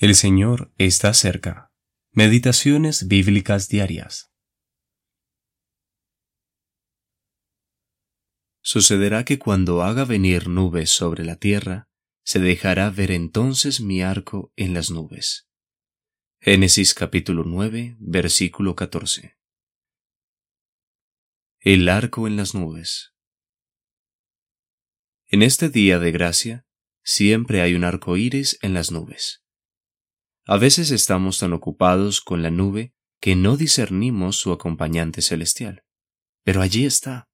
El Señor está cerca. Meditaciones bíblicas diarias. Sucederá que cuando haga venir nubes sobre la tierra, se dejará ver entonces mi arco en las nubes. Génesis capítulo 9, versículo 14. El arco en las nubes. En este día de gracia, siempre hay un arco iris en las nubes. A veces estamos tan ocupados con la nube que no discernimos su acompañante celestial. Pero allí está,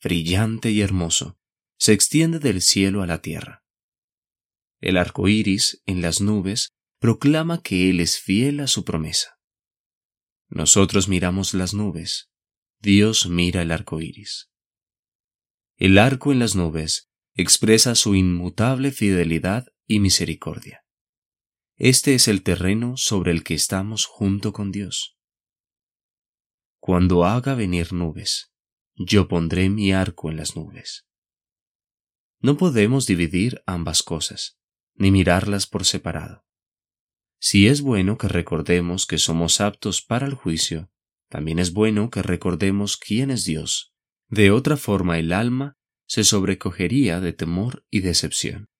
brillante y hermoso, se extiende del cielo a la tierra. El arco iris en las nubes proclama que Él es fiel a su promesa. Nosotros miramos las nubes, Dios mira el arco iris. El arco en las nubes expresa su inmutable fidelidad y misericordia. Este es el terreno sobre el que estamos junto con Dios. Cuando haga venir nubes, yo pondré mi arco en las nubes. No podemos dividir ambas cosas, ni mirarlas por separado. Si es bueno que recordemos que somos aptos para el juicio, también es bueno que recordemos quién es Dios. De otra forma el alma se sobrecogería de temor y decepción.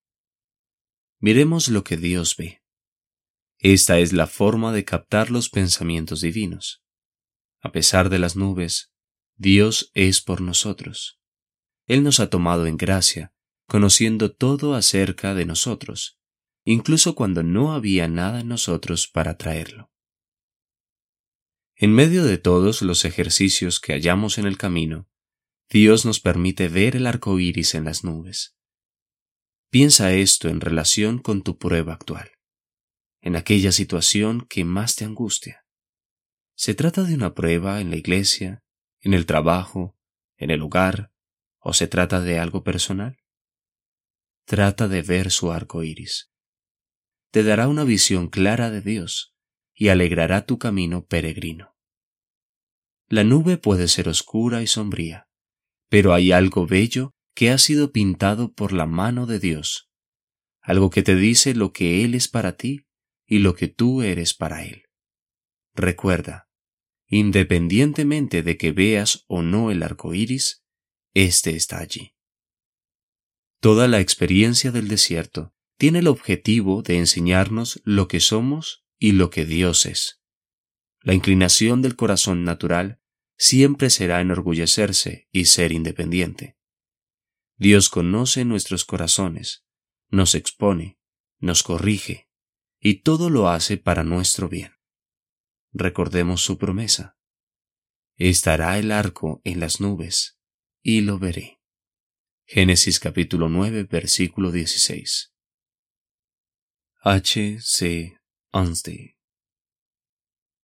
Miremos lo que Dios ve. Esta es la forma de captar los pensamientos divinos. A pesar de las nubes, Dios es por nosotros. Él nos ha tomado en gracia, conociendo todo acerca de nosotros, incluso cuando no había nada en nosotros para traerlo. En medio de todos los ejercicios que hallamos en el camino, Dios nos permite ver el arco iris en las nubes. Piensa esto en relación con tu prueba actual en aquella situación que más te angustia. ¿Se trata de una prueba en la iglesia, en el trabajo, en el hogar, o se trata de algo personal? Trata de ver su arco iris. Te dará una visión clara de Dios y alegrará tu camino peregrino. La nube puede ser oscura y sombría, pero hay algo bello que ha sido pintado por la mano de Dios, algo que te dice lo que Él es para ti y lo que tú eres para Él. Recuerda, independientemente de que veas o no el arco iris, éste está allí. Toda la experiencia del desierto tiene el objetivo de enseñarnos lo que somos y lo que Dios es. La inclinación del corazón natural siempre será enorgullecerse y ser independiente. Dios conoce nuestros corazones, nos expone, nos corrige, y todo lo hace para nuestro bien. Recordemos su promesa. Estará el arco en las nubes, y lo veré. Génesis capítulo 9, versículo 16. H. C. Ansty